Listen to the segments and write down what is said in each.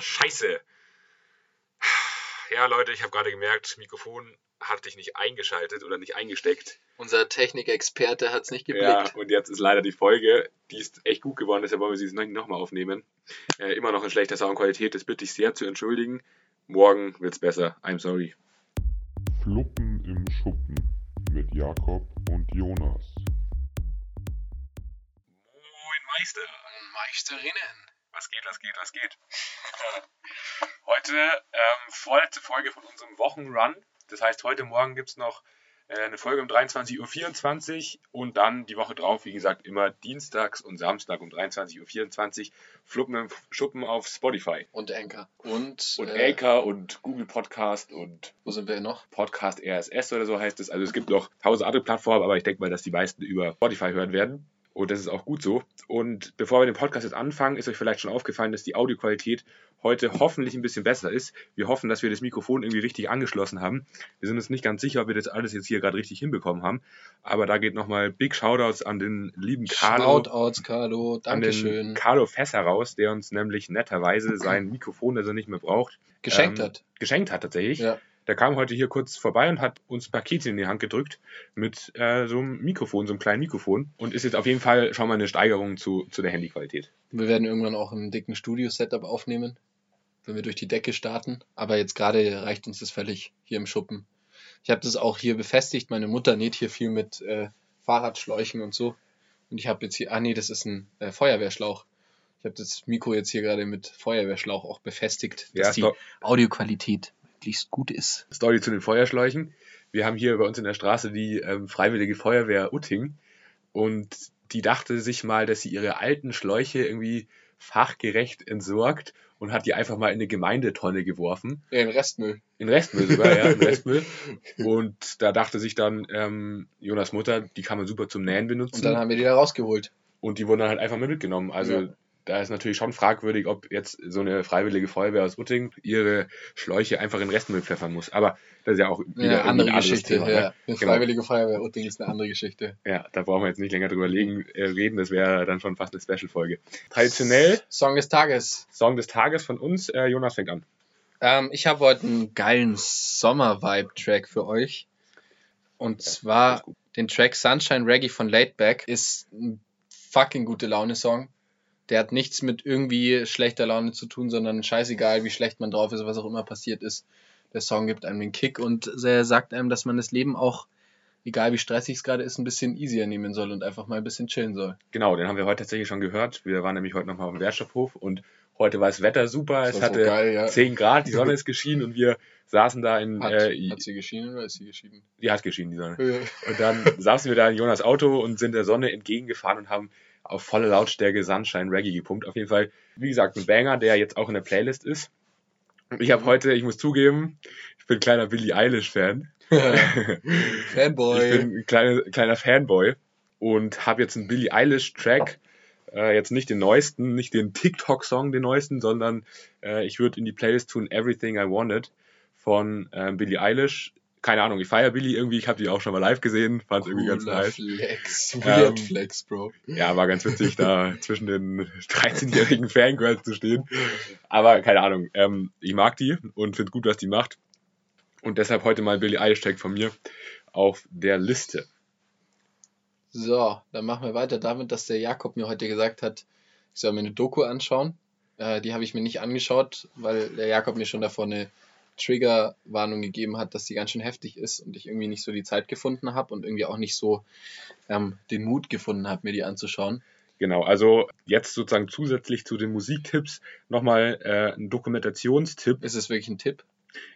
Scheiße. Ja, Leute, ich habe gerade gemerkt, das Mikrofon hatte ich nicht eingeschaltet oder nicht eingesteckt. Unser Technikexperte hat es nicht geblickt. Ja, und jetzt ist leider die Folge, die ist echt gut geworden, deshalb wollen wir sie nochmal aufnehmen. Äh, immer noch in schlechter Soundqualität, das bitte ich sehr zu entschuldigen. Morgen wird's besser. I'm sorry. Fluppen im Schuppen mit Jakob und Jonas. Moin Meister. Meisterinnen. Was geht, was geht, was geht? heute ähm, vorletzte Folge von unserem Wochenrun. Das heißt, heute Morgen gibt es noch äh, eine Folge um 23.24 Uhr und dann die Woche drauf, wie gesagt, immer dienstags und Samstag um 23.24 Uhr Fluppen im Schuppen auf Spotify. Und Anchor. Und, Und äh, Anchor und Google Podcast und Wo sind wir noch? Podcast RSS oder so heißt es. Also es gibt noch tausend andere Plattformen, aber ich denke mal, dass die meisten über Spotify hören werden. Und das ist auch gut so. Und bevor wir den Podcast jetzt anfangen, ist euch vielleicht schon aufgefallen, dass die Audioqualität heute hoffentlich ein bisschen besser ist. Wir hoffen, dass wir das Mikrofon irgendwie richtig angeschlossen haben. Wir sind uns nicht ganz sicher, ob wir das alles jetzt hier gerade richtig hinbekommen haben. Aber da geht nochmal Big Shoutouts an den lieben Carlo. Shoutouts, Carlo. an den Dankeschön. Carlo Fässer raus, der uns nämlich netterweise sein Mikrofon, das er nicht mehr braucht, Geschenkt ähm, hat. geschenkt hat tatsächlich. Ja. Der kam heute hier kurz vorbei und hat uns ein Paket in die Hand gedrückt mit äh, so einem Mikrofon, so einem kleinen Mikrofon. Und ist jetzt auf jeden Fall schon mal eine Steigerung zu, zu der Handyqualität. Wir werden irgendwann auch im dicken Studio-Setup aufnehmen, wenn wir durch die Decke starten. Aber jetzt gerade reicht uns das völlig hier im Schuppen. Ich habe das auch hier befestigt. Meine Mutter näht hier viel mit äh, Fahrradschläuchen und so. Und ich habe jetzt hier, ah nee, das ist ein äh, Feuerwehrschlauch. Ich habe das Mikro jetzt hier gerade mit Feuerwehrschlauch auch befestigt, dass Ja, die Audioqualität möglichst gut ist. Story zu den Feuerschläuchen. Wir haben hier bei uns in der Straße die ähm, Freiwillige Feuerwehr Utting. Und die dachte sich mal, dass sie ihre alten Schläuche irgendwie fachgerecht entsorgt und hat die einfach mal in eine Gemeindetonne geworfen. Ja, in Restmüll. In Restmüll sogar, ja, in Restmüll. Und da dachte sich dann ähm, Jonas Mutter, die kann man super zum Nähen benutzen. Und dann haben wir die da rausgeholt. Und die wurden dann halt einfach mal mitgenommen. Also Ja. Da ist natürlich schon fragwürdig, ob jetzt so eine freiwillige Feuerwehr aus Utting ihre Schläuche einfach in Restmüll pfeffern muss. Aber das ist ja auch wieder Ja, andere ein Geschichte. Thema, ja. ne? Eine Genau. Freiwillige Feuerwehr Utting ist eine andere Geschichte. Ja, da brauchen wir jetzt nicht länger drüber legen, äh, reden. Das wäre dann schon fast eine Special-Folge. Traditionell Song des Tages. Song des Tages von uns. Äh, Jonas fängt an. Ähm, ich habe heute einen geilen Sommer-Vibe-Track für euch. Und alles zwar den Track Sunshine Reggae von Laidback. Ist ein fucking gute Laune-Song. Der hat nichts mit irgendwie schlechter Laune zu tun, sondern scheißegal, wie schlecht man drauf ist, was auch immer passiert ist. Der Song gibt einem den Kick und er sagt einem, dass man das Leben auch, egal wie stressig es gerade ist, ein bisschen easier nehmen soll und einfach mal ein bisschen chillen soll. Genau, den haben wir heute tatsächlich schon gehört. Wir waren nämlich heute nochmal auf dem Wertstoffhof und heute war das Wetter super. Das Es war so hatte geil, ja. 10 Grad, die Sonne ist geschienen und wir saßen da in. Hat, Äh, hat sie geschienen oder ist sie geschieden? die hat geschienen, die Sonne. Ja. Und dann saßen wir da in Jonas Auto und sind der Sonne entgegengefahren und haben auf volle Lautstärke Sunshine Reggae gepumpt. Auf jeden Fall, wie gesagt, ein Banger, der jetzt auch in der Playlist ist. Ich habe heute, ich muss zugeben, ich bin kleiner Billie Eilish-Fan. Fanboy. Ich bin ein kleiner, kleiner Fanboy und habe jetzt einen Billie Eilish-Track. Äh, jetzt nicht den neuesten, nicht den TikTok-Song, den neuesten, sondern äh, ich würde in die Playlist tun Everything I Wanted von äh, Billie Eilish. Keine Ahnung, ich feiere Billie irgendwie, ich habe die auch schon mal live gesehen, fand irgendwie ganz nice. Flex. Ähm, Weird Flex, Bro. Ja, war ganz witzig, da zwischen den 13-jährigen Fangirls zu stehen. Aber keine Ahnung, ähm, ich mag die und finde gut, was die macht. Und deshalb heute mal Billie Eilish-Track von mir auf der Liste. So, dann machen wir weiter damit, dass der Jakob mir heute gesagt hat, ich soll mir eine Doku anschauen. Äh, die habe ich mir nicht angeschaut, weil der Jakob mir schon davor eine Triggerwarnung gegeben hat, dass die ganz schön heftig ist und ich irgendwie nicht so die Zeit gefunden habe und irgendwie auch nicht so ähm, den Mut gefunden habe, mir die anzuschauen. Genau, also jetzt sozusagen zusätzlich zu den Musiktipps nochmal äh, ein Dokumentationstipp. Ist es wirklich ein Tipp?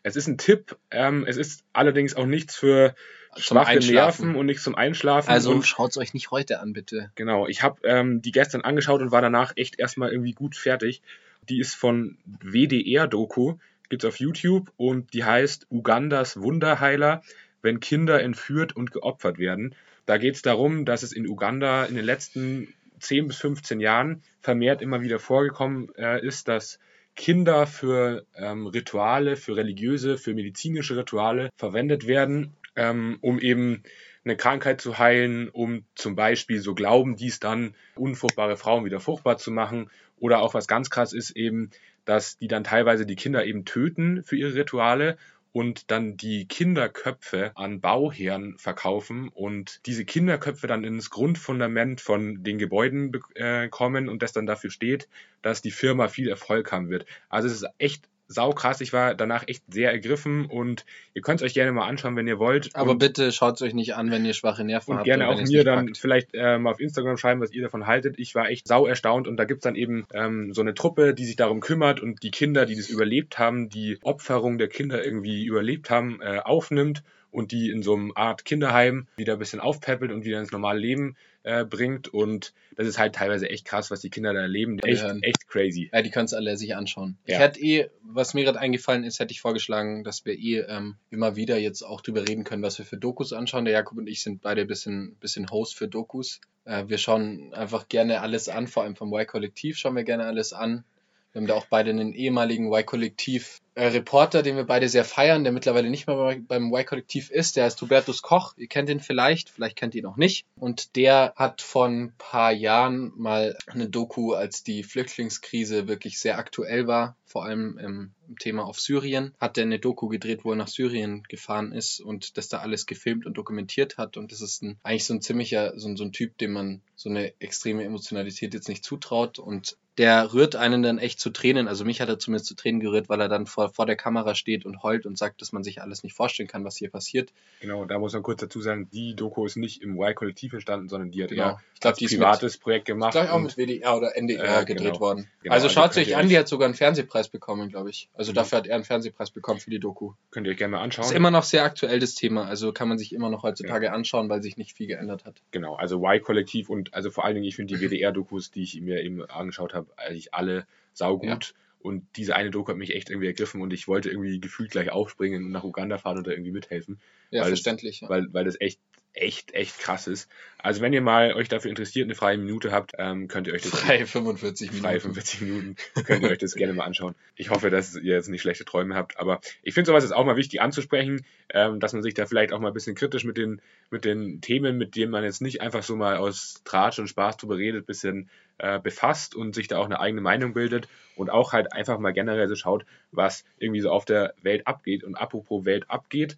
Es ist ein Tipp, ähm, es ist allerdings auch nichts für schwache. Nerven und nichts zum Einschlafen. Also schaut es euch nicht heute an, bitte. Genau, ich habe ähm, die gestern angeschaut und war danach echt erstmal irgendwie gut fertig. Die ist von WDR-Doku, gibt's auf YouTube und die heißt Ugandas Wunderheiler, wenn Kinder entführt und geopfert werden. Da geht's darum, dass es in Uganda in den letzten 10 bis 15 Jahren vermehrt immer wieder vorgekommen äh, ist, dass Kinder für ähm, Rituale, für religiöse, für medizinische Rituale verwendet werden ähm, um eben eine Krankheit zu heilen, um zum Beispiel, so glauben dies dann, unfruchtbare Frauen wieder fruchtbar zu machen. Oder auch was ganz krass ist eben, dass die dann teilweise die Kinder eben töten für ihre Rituale und dann die Kinderköpfe an Bauherren verkaufen und diese Kinderköpfe dann ins Grundfundament von den Gebäuden äh, kommen und das dann dafür steht, dass die Firma viel Erfolg haben wird. Also es ist echt saukrass. Ich war danach echt sehr ergriffen und ihr könnt es euch gerne mal anschauen, wenn ihr wollt. Aber und, bitte schaut es euch nicht an, wenn ihr schwache Nerven und habt. gerne und auch mir dann packt. vielleicht äh, mal auf Instagram schreiben, was ihr davon haltet. Ich war echt sau erstaunt und da gibt's dann eben ähm, so eine Truppe, die sich darum kümmert und die Kinder, die das überlebt haben, die Opferung der Kinder irgendwie überlebt haben, äh, aufnimmt und die in so einem Art Kinderheim wieder ein bisschen aufpäppelt und wieder ins normale Leben äh, bringt. Und das ist halt teilweise echt krass, was die Kinder da erleben. Echt, echt crazy. Ja, die können es alle sich anschauen. Ich Ja. hätte eh, was mir gerade eingefallen ist, hätte ich vorgeschlagen, dass wir eh ähm, immer wieder jetzt auch drüber reden können, was wir für Dokus anschauen. Der Jakob und ich sind beide ein bisschen, bisschen Host für Dokus. Äh, wir schauen einfach gerne alles an, vor allem vom Y-Kollektiv schauen wir gerne alles an. Wir haben da auch beide einen ehemaligen Y-Kollektiv äh, Reporter, den wir beide sehr feiern, der mittlerweile nicht mehr bei- beim Y-Kollektiv ist. Der heißt Hubertus Koch. Ihr kennt ihn vielleicht, vielleicht kennt ihr ihn auch nicht. Und der hat vor ein paar Jahren mal eine Doku, als die Flüchtlingskrise wirklich sehr aktuell war, vor allem im, im Thema auf Syrien, hat er eine Doku gedreht, wo er nach Syrien gefahren ist und das da alles gefilmt und dokumentiert hat. Und das ist ein, eigentlich so ein ziemlicher, so, ein- so ein Typ, dem man so eine extreme Emotionalität jetzt nicht zutraut. Und der rührt einen dann echt zu Tränen. Also mich hat er zumindest zu Tränen gerührt, weil er dann vor, vor der Kamera steht und heult und sagt, dass man sich alles nicht vorstellen kann, was hier passiert. Genau, da muss man kurz dazu sagen, die Doku ist nicht im Y-Kollektiv entstanden, sondern die hat Genau. er Ich glaube, als die ist mit, privates Projekt ich gemacht. glaub, auch und- mit WDR oder NDR Äh, gedreht genau. worden. Genau, also also schaut könnt euch an, die hat sogar einen Fernsehpreis bekommen, glaube ich. Also Mhm. dafür hat er einen Fernsehpreis bekommen für die Doku. könnt ihr euch gerne mal anschauen. Ist immer noch sehr aktuell das Thema, also kann man sich immer noch heutzutage anschauen, weil sich nicht viel geändert hat. Genau, also Y-Kollektiv und also vor allen Dingen, ich finde die WDR-Dokus, die ich mir eben angeschaut habe, eigentlich alle saugut. Und diese eine Doku hat mich echt irgendwie ergriffen und ich wollte irgendwie gefühlt gleich aufspringen und nach Uganda fahren da irgendwie mithelfen, Ja, Weil- verständlich. Ja. weil, weil das echt, echt, echt krass ist. Also wenn ihr mal euch dafür interessiert, eine freie Minute habt, ähm, könnt ihr euch das Frei 45 Minuten. frei 45 Minuten, könnt ihr euch das gerne mal anschauen. Ich hoffe, dass ihr jetzt nicht schlechte Träume habt, aber ich finde sowas ist auch mal wichtig anzusprechen, ähm, dass man sich da vielleicht auch mal ein bisschen kritisch mit den, mit den Themen, mit denen man jetzt nicht einfach so mal aus Tratsch und Spaß drüber redet, bisschen äh, befasst und sich da auch eine eigene Meinung bildet und auch halt einfach mal generell so schaut, was irgendwie so auf der Welt abgeht. Und apropos Welt abgeht,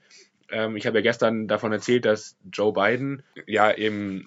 ähm, ich habe ja gestern davon erzählt, dass Joe Biden ja eben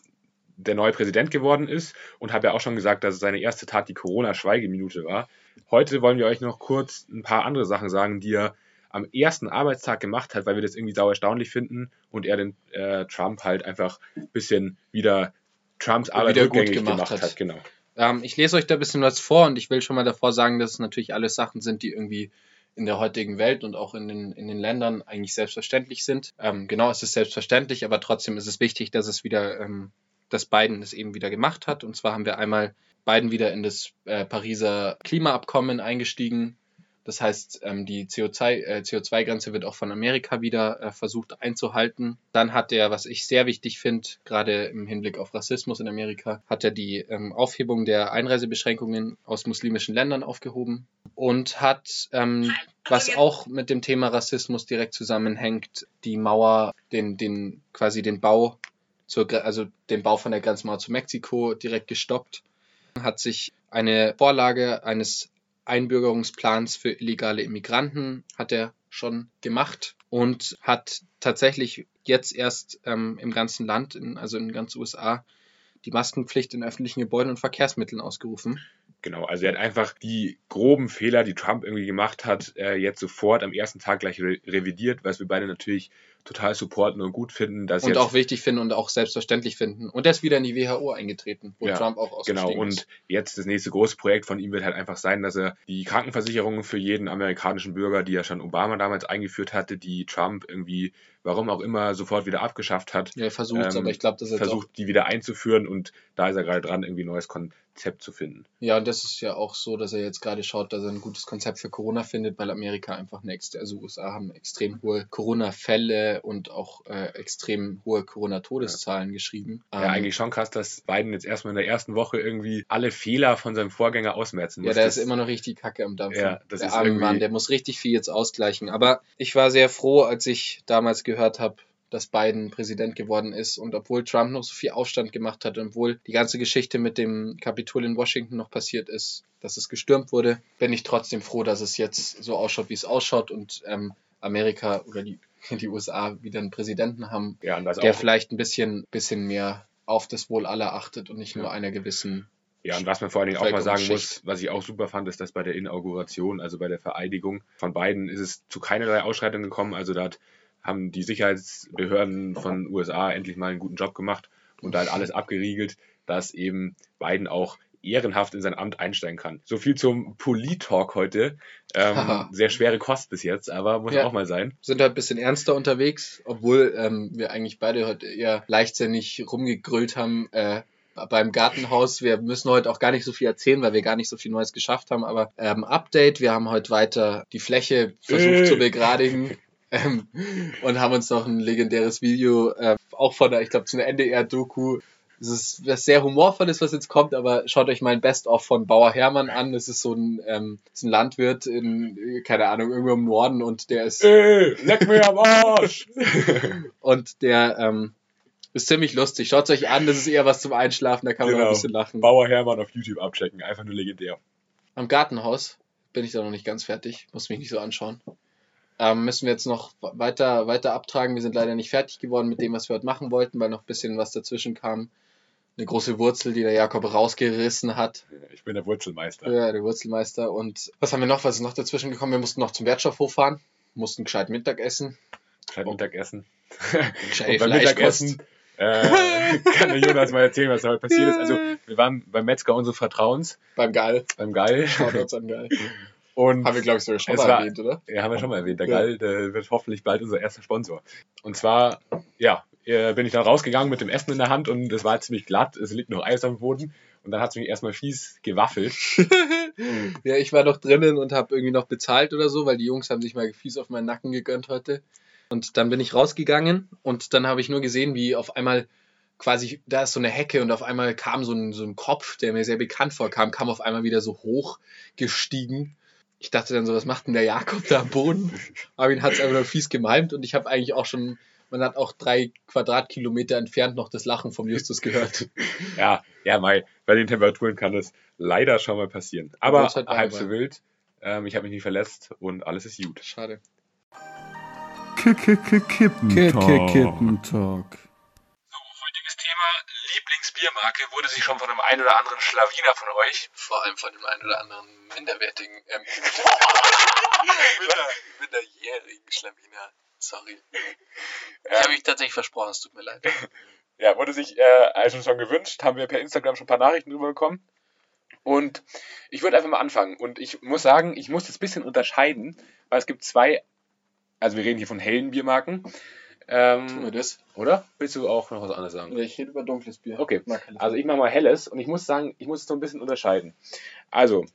der neue Präsident geworden ist und habe ja auch schon gesagt, dass seine erste Tat die Corona-Schweigeminute war. Heute wollen wir euch noch kurz ein paar andere Sachen sagen, die er am ersten Arbeitstag gemacht hat, weil wir das irgendwie sau erstaunlich finden und er den äh, Trump halt einfach ein bisschen wieder Trumps Arbeit Wieder gut rückgängig gemacht gemacht, hat. hat. Genau. Ähm, ich lese euch da ein bisschen was vor und ich will schon mal davor sagen, dass es natürlich alles Sachen sind, die irgendwie in der heutigen Welt und auch in den, in den Ländern eigentlich selbstverständlich sind. Ähm, genau, es ist selbstverständlich, aber trotzdem ist es wichtig, dass es wieder, ähm, dass Biden es eben wieder gemacht hat. Und zwar haben wir einmal Biden wieder in das äh, Pariser Klimaabkommen eingestiegen. Das heißt, ähm, die CO2, äh, CO2-Grenze wird auch von Amerika wieder äh, versucht einzuhalten. Dann hat er, was ich sehr wichtig finde, gerade im Hinblick auf Rassismus in Amerika, hat er die ähm, Aufhebung der Einreisebeschränkungen aus muslimischen Ländern aufgehoben und hat, ähm, was auch mit dem Thema Rassismus direkt zusammenhängt, die Mauer, den, den quasi den Bau zur, also den Bau von der Grenzmauer zu Mexiko direkt gestoppt, hat sich eine Vorlage eines Einbürgerungsplans für illegale Immigranten hat er schon gemacht und hat tatsächlich jetzt erst ähm, im ganzen Land, in, also in ganz USA, die Maskenpflicht in öffentlichen Gebäuden und Verkehrsmitteln ausgerufen. Genau, also er hat einfach die groben Fehler, die Trump irgendwie gemacht hat, äh, jetzt sofort am ersten Tag gleich re revidiert, was wir beide natürlich total supporten und gut finden, dass Und auch wichtig finden und auch selbstverständlich finden. Und er ist wieder in die WHO eingetreten, wo Ja, Trump auch ausgestiegen Genau, und jetzt das nächste große Projekt von ihm wird halt einfach sein, dass er die Krankenversicherung für jeden amerikanischen Bürger, die ja schon Obama damals eingeführt hatte, die Trump irgendwie, warum auch immer, sofort wieder abgeschafft hat, Ja, er versucht es, ähm, aber ich glaube, dass er versucht, die wieder einzuführen. Und da ist er gerade dran, irgendwie ein neues Konzept zu finden. Ja, und das ist ja auch so, dass er jetzt gerade schaut, dass er ein gutes Konzept für Corona findet, weil Amerika einfach eine, also USA haben extrem hohe Corona-Fälle und auch äh, extrem hohe Corona-Todeszahlen geschrieben. Ja, Ähm, eigentlich schon krass, dass Biden jetzt erstmal in der ersten Woche irgendwie alle Fehler von seinem Vorgänger ausmerzen Ja, muss. der Das- ist immer noch richtig kacke am Dampfen. Ja, das der ist arme irgendwie- Mann, der muss richtig viel jetzt ausgleichen. Aber ich war sehr froh, als ich damals gehört habe, dass Biden Präsident geworden ist. Und obwohl Trump noch so viel Aufstand gemacht hat, obwohl die ganze Geschichte mit dem Kapitol in Washington noch passiert ist, dass es gestürmt wurde, bin ich trotzdem froh, dass es jetzt so ausschaut, wie es ausschaut und ähm, Amerika oder die, die USA wieder einen Präsidenten haben, Ja, was der vielleicht ein bisschen, bisschen mehr auf das Wohl aller achtet und nicht nur Ja. einer gewissen. ja, und was man vor allen Dingen auch mal sagen muss, was ich auch super fand, ist, dass bei der Inauguration, also bei der Vereidigung von Biden, ist es zu keinerlei Ausschreitungen gekommen. Also da hat, haben die Sicherheitsbehörden von USA endlich mal einen guten Job gemacht und hat alles abgeriegelt, dass eben Biden auch ehrenhaft in sein Amt einsteigen kann. So viel zum Polit-Talk heute. Ähm, sehr schwere Kost bis jetzt, aber muss Ja. auch mal sein. Sind heute ein bisschen ernster unterwegs, obwohl ähm, wir eigentlich beide heute eher leichtsinnig rumgegrüllt haben. Äh, beim Gartenhaus. Wir müssen heute auch gar nicht so viel erzählen, weil wir gar nicht so viel Neues geschafft haben. Aber ähm, Update, wir haben heute weiter die Fläche versucht Äh. zu begradigen ähm, und haben uns noch ein legendäres Video, äh, auch von der, ich glaube, zu einer NDR-Doku. Es ist was sehr humorvolles, was jetzt kommt, aber schaut euch mal ein Best-of von Bauer Hermann an. Das ist so ein, ähm, ist ein Landwirt in, keine Ahnung, irgendwo im Norden und der ist Ey, leck mir am Arsch! und der ähm, ist ziemlich lustig. Schaut euch an, das ist eher was zum Einschlafen, da kann man Genau. ein bisschen lachen. Bauer Hermann auf YouTube abchecken, einfach nur legendär. Am Gartenhaus bin ich da noch nicht ganz fertig, muss mich nicht so anschauen. Ähm, müssen wir jetzt noch weiter, weiter abtragen. Wir sind leider nicht fertig geworden mit dem, was wir heute machen wollten, weil noch ein bisschen was dazwischen kam. Eine große Wurzel, die der Jakob rausgerissen hat. Ich bin der Wurzelmeister. Ja, der Wurzelmeister. Und was haben wir noch? Was ist noch dazwischen gekommen? Wir mussten noch zum Wertstoffhof fahren, mussten gescheit Mittag essen. Gescheit Mittagessen. Gescheit Und beim Fleischkost. Mittagessen äh, kann der Jonas mal erzählen, was da heute passiert ist. Also, wir waren beim Metzger unseres Vertrauens, Beim Geil. beim Geil. Shoutouts an Geil. Und Haben wir, glaube ich, sogar schon mal war- erwähnt, oder? ja, haben wir schon mal erwähnt, der Ja. Geil, der wird hoffentlich bald unser erster Sponsor. Und zwar, ja, äh, bin ich dann rausgegangen mit dem Essen in der Hand und es war ziemlich glatt, es liegt noch Eis am Boden und dann hat es mich erstmal fies gewaffelt. Ja, ich war noch drinnen und habe irgendwie noch bezahlt oder so, weil die Jungs haben sich mal fies auf meinen Nacken gegönnt heute. Und dann bin ich rausgegangen und dann habe ich nur gesehen, wie auf einmal quasi, da ist so eine Hecke und auf einmal kam so ein, so ein Kopf, der mir sehr bekannt vorkam, kam auf einmal wieder so hoch gestiegen. Ich dachte dann so, was macht denn der Jakob da am Boden? Aber ihn hat es einfach nur fies gemalmt und ich habe eigentlich auch schon, man hat auch drei Quadratkilometer entfernt noch das Lachen vom Justus gehört. Ja, ja, Mai, bei den Temperaturen kann das leider schon mal passieren. Aber halt halb so wild. Ähm, ich habe mich nie verletzt und alles ist gut. Schade. Kippentalk. Kippentalk. Heutiges Thema Lieblingsbiermarke wurde sich schon von einem einen oder anderen Schlawiner von euch. Vor allem von dem einen oder anderen minderwertigen, ähm, minder, minderjährigen Schlawiner. Sorry. Ich habe mich tatsächlich versprochen, es tut mir leid. Ja, wurde sich äh, also schon gewünscht, haben wir per Instagram schon ein paar Nachrichten drüber bekommen. Und ich würde einfach mal anfangen. Und ich muss sagen, ich muss das ein bisschen unterscheiden, weil es gibt zwei, also wir reden hier von hellen Biermarken. Tun wir Ähm, das? oder? Willst du auch noch was anderes sagen? Ich rede über dunkles Bier. Okay. Also ich mache mal helles und ich muss sagen, ich muss es so ein bisschen unterscheiden. Also,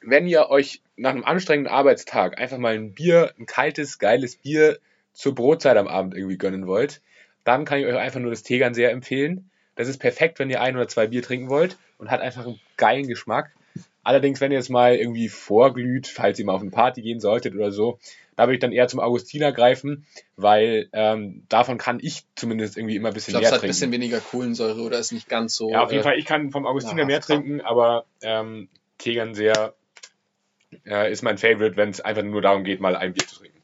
wenn ihr euch nach einem anstrengenden Arbeitstag einfach mal ein Bier, ein kaltes, geiles Bier zur Brotzeit am Abend irgendwie gönnen wollt, dann kann ich euch einfach nur das Tegern sehr empfehlen. Das ist perfekt, wenn ihr ein oder zwei Bier trinken wollt und hat einfach einen geilen Geschmack. Allerdings, wenn ihr jetzt mal irgendwie vorglüht, falls ihr mal auf eine Party gehen solltet oder so, da würde ich dann eher zum Augustiner greifen, weil ähm, davon kann ich zumindest irgendwie immer ein Ich bisschen glaube, es mehr hat ein bisschen weniger Kohlensäure oder ist nicht ganz so. Ja, auf jeden äh, Fall, ich kann vom Augustiner ja. mehr trinken, aber ähm, Tegern sehr äh, ist mein Favorite, wenn es einfach nur darum geht, mal ein Bier zu trinken.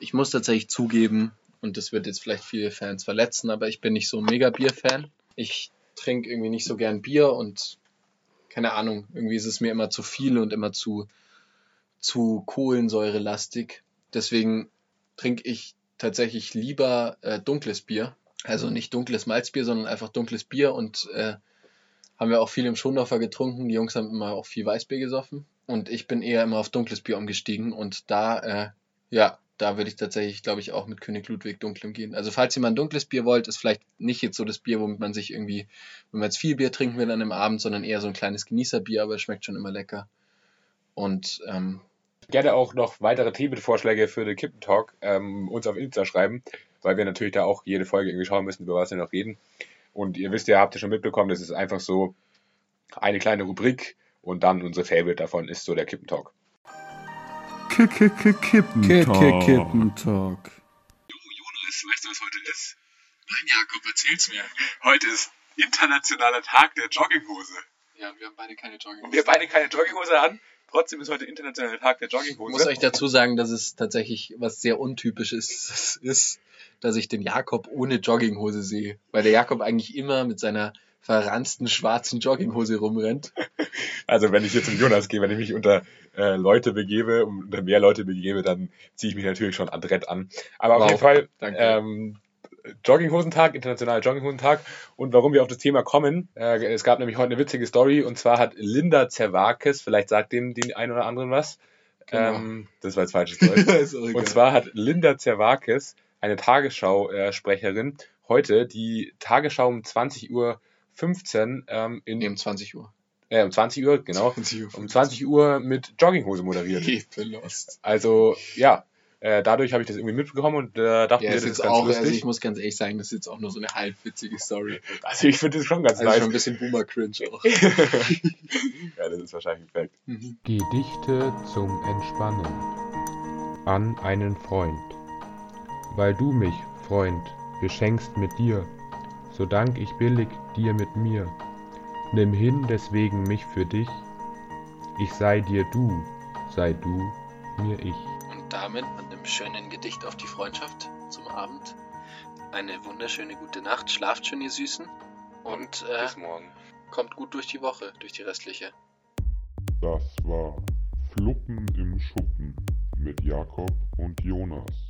Ich muss tatsächlich zugeben, und das wird jetzt vielleicht viele Fans verletzen, aber ich bin nicht so ein Mega-Bier-Fan. Ich trinke irgendwie nicht so gern Bier und keine Ahnung, irgendwie ist es mir immer zu viel und immer zu, zu kohlensäurelastig. Deswegen trinke ich tatsächlich lieber äh, dunkles Bier. Also nicht dunkles Malzbier, sondern einfach dunkles Bier und äh, haben wir auch viel im Schondorfer getrunken. Die Jungs haben immer auch viel Weißbier gesoffen und ich bin eher immer auf dunkles Bier umgestiegen und da, äh, ja, da würde ich tatsächlich, glaube ich, auch mit König Ludwig dunklem gehen. Also falls ihr mal ein dunkles Bier wollt, ist vielleicht nicht jetzt so das Bier, womit man sich irgendwie, wenn man jetzt viel Bier trinken will an einem Abend, sondern eher so ein kleines Genießerbier, aber es schmeckt schon immer lecker. Und ähm, Gerne auch noch weitere Themenvorschläge für den Kippentalk ähm, uns auf Insta schreiben, weil wir natürlich da auch jede Folge irgendwie schauen müssen, über was wir noch reden. Und ihr wisst ja, habt ihr schon mitbekommen, das ist einfach so eine kleine Rubrik und dann unsere Favorite davon ist so der Kippentalk. Kippentalk. Kippentalk. Jonas, Jonas, weißt du, was heute ist? Nein, Jakob, erzähl's mir. Heute ist internationaler Tag der Jogginghose. Ja, wir haben beide keine Jogginghose. Und wir beide keine Jogginghose an. Trotzdem ist heute internationaler Tag der Ich Jogginghose. muss euch dazu sagen, dass es tatsächlich was sehr untypisches ist, dass ich den Jakob ohne Jogginghose sehe. Weil der Jakob eigentlich immer mit seiner verranzten schwarzen Jogginghose rumrennt. Also wenn ich jetzt zum Jonas gehe, wenn ich mich unter äh, Leute begebe, unter mehr Leute begebe, dann ziehe ich mich natürlich schon adrett an. Aber auf Wow, jeden Fall danke. ähm, Jogginghosentag, internationaler Jogginghosentag. Und warum wir auf das Thema kommen, äh, es gab nämlich heute eine witzige Story und zwar hat Linda Zerwakis, vielleicht sagt dem den einen oder anderen was. Genau. Ähm, das war jetzt falsches Deutsch. Und zwar hat Linda Zerwakis, eine Tagesschau-Sprecherin, heute die Tagesschau um 20.15 Uhr ähm, in, Nee, um 20 Uhr. äh, um 20 Uhr, genau, 20 Uhr. um 20 Uhr mit Jogginghose moderiert. Ekellost. Also, ja, äh, dadurch habe ich das irgendwie mitbekommen und äh, dachte Ja, mir, das jetzt ist ganz auch, also lustig. ich muss ganz ehrlich sagen, das ist jetzt auch nur so eine halbwitzige Story. Also, ich finde das schon ganz Also schon ein nice. bisschen Boomer-Cringe auch. ja, das ist wahrscheinlich perfekt. Mhm. Gedichte zum Entspannen an einen Freund. Weil du mich, Freund, beschenkst mit dir, so dank ich billig dir mit mir. Nimm hin deswegen mich für dich, ich sei dir du, sei du mir ich. Und damit mit einem schönen Gedicht auf die Freundschaft zum Abend. Eine wunderschöne gute Nacht. Schlaft schön, ihr Süßen. Und äh, Bis morgen. kommt gut durch die Woche, durch die restliche. Das war Fluppen im Schuppen mit Jakob und Jonas.